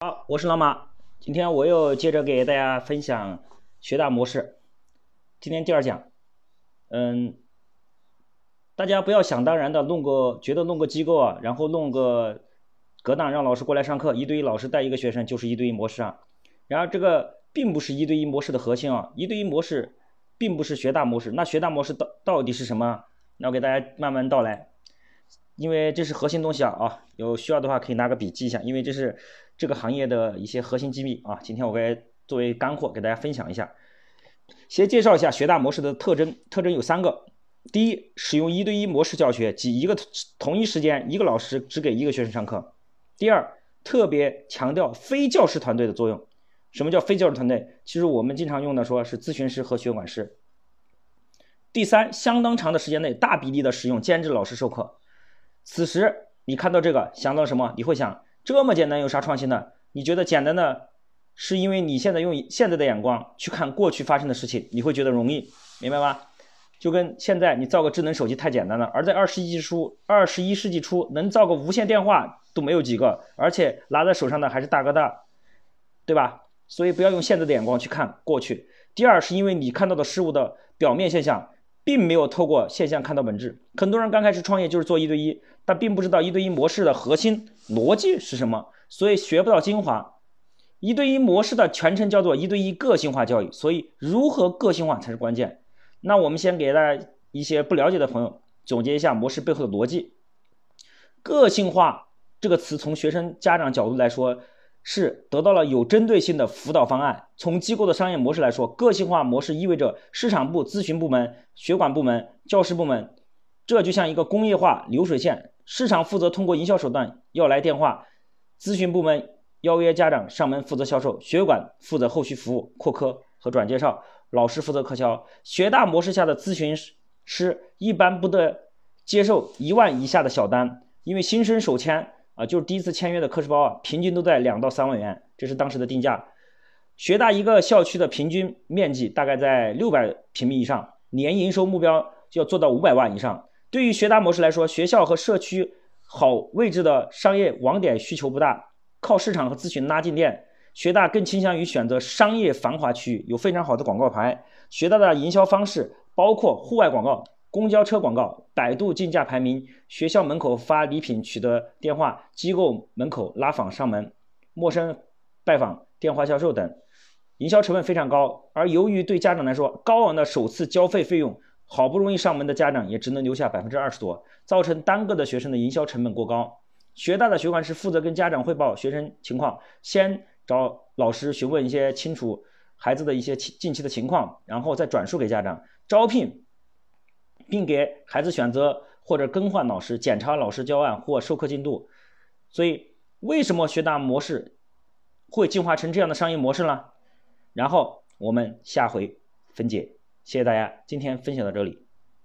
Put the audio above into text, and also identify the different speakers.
Speaker 1: 好，我是老马，今天我又接着给大家分享学大模式。今天第二讲，嗯，大家不要想当然的弄个，觉得弄个机构啊，然后弄个格档让老师过来上课，一对一老师带一个学生就是一对一模式啊。然而这个并不是一对一模式的核心啊，一对一模式并不是学大模式。那学大模式到到底是什么？那我给大家慢慢道来。因为这是核心东西啊啊，有需要的话可以拿个笔记一下，因为这是这个行业的一些核心机密啊。今天我该作为干货给大家分享一下。先介绍一下学大模式的特征，特征有三个：第一，使用一对一模式教学，即一个同一时间一个老师只给一个学生上课；第二，特别强调非教师团队的作用。什么叫非教师团队？其实我们经常用的说是咨询师和学管师。第三，相当长的时间内大比例的使用兼职老师授课。此时你看到这个想到什么？你会想这么简单有啥创新的？你觉得简单的，是因为你现在用现在的眼光去看过去发生的事情，你会觉得容易，明白吗？就跟现在你造个智能手机太简单了，而在二十一世纪初，二十一世纪初能造个无线电话都没有几个，而且拿在手上的还是大哥大，对吧？所以不要用现在的眼光去看过去。第二是因为你看到的事物的表面现象。并没有透过现象看到本质。很多人刚开始创业就是做一对一，但并不知道一对一模式的核心逻辑是什么，所以学不到精华。一对一模式的全称叫做一对一个性化教育，所以如何个性化才是关键。那我们先给大家一些不了解的朋友总结一下模式背后的逻辑。个性化这个词从学生家长角度来说。是得到了有针对性的辅导方案。从机构的商业模式来说，个性化模式意味着市场部、咨询部门、学管部门、教师部门，这就像一个工业化流水线。市场负责通过营销手段要来电话，咨询部门邀约家长上门负责销售，学管负责后续服务、扩科和转介绍，老师负责课销。学大模式下的咨询师一般不得接受一万以下的小单，因为新生首签。啊，就是第一次签约的课时包啊，平均都在两到三万元，这是当时的定价。学大一个校区的平均面积大概在六百平米以上，年营收目标就要做到五百万以上。对于学大模式来说，学校和社区好位置的商业网点需求不大，靠市场和咨询拉进店。学大更倾向于选择商业繁华区域，有非常好的广告牌。学大的营销方式包括户外广告。公交车广告、百度竞价排名、学校门口发礼品取得电话、机构门口拉访上门、陌生拜访、电话销售等，营销成本非常高。而由于对家长来说，高昂的首次交费费用，好不容易上门的家长也只能留下百分之二十多，造成单个的学生的营销成本过高。学大的学管师负责跟家长汇报学生情况，先找老师询问一些清楚孩子的一些近期的情况，然后再转述给家长招聘。并给孩子选择或者更换老师、检查老师教案或授课进度。所以，为什么学大模式会进化成这样的商业模式呢？然后我们下回分解。谢谢大家，今天分享到这里。